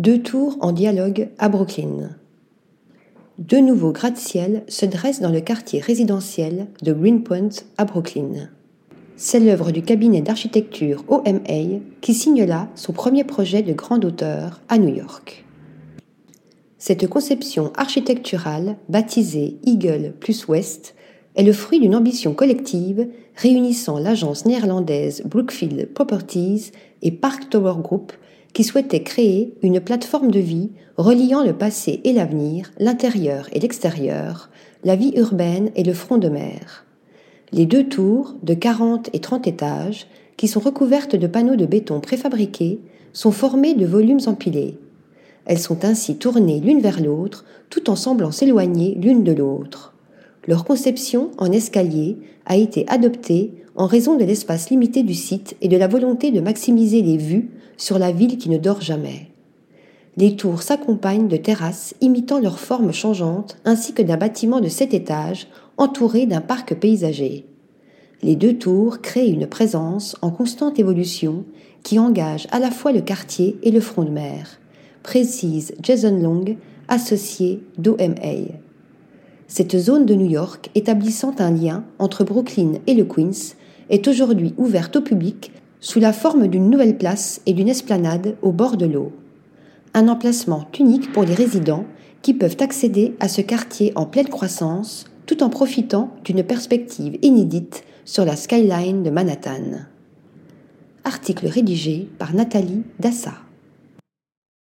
Deux tours en dialogue à Brooklyn. Deux nouveaux gratte-ciel se dressent dans le quartier résidentiel de Greenpoint à Brooklyn. C'est l'œuvre du cabinet d'architecture OMA qui signe là son premier projet de grande hauteur à New York. Cette conception architecturale, baptisée Eagle plus West, est le fruit d'une ambition collective réunissant l'agence néerlandaise Brookfield Properties et Park Tower Group qui souhaitait créer une plateforme de vie reliant le passé et l'avenir, l'intérieur et l'extérieur, la vie urbaine et le front de mer. Les deux tours, de 40 et 30 étages, qui sont recouvertes de panneaux de béton préfabriqués, sont formées de volumes empilés. Elles sont ainsi tournées l'une vers l'autre, tout en semblant s'éloigner l'une de l'autre. Leur conception en escalier a été adoptée en raison de l'espace limité du site et de la volonté de maximiser les vues sur la ville qui ne dort jamais. Les tours s'accompagnent de terrasses imitant leur forme changeante ainsi que d'un bâtiment de sept étages entouré d'un parc paysager. Les deux tours créent une présence en constante évolution qui engage à la fois le quartier et le front de mer, précise Jason Long, associé d'OMA. Cette zone de New York, établissant un lien entre Brooklyn et le Queens, est aujourd'hui ouverte au public sous la forme d'une nouvelle place et d'une esplanade au bord de l'eau. Un emplacement unique pour les résidents qui peuvent accéder à ce quartier en pleine croissance tout en profitant d'une perspective inédite sur la skyline de Manhattan. Article rédigé par Nathalie Dassa.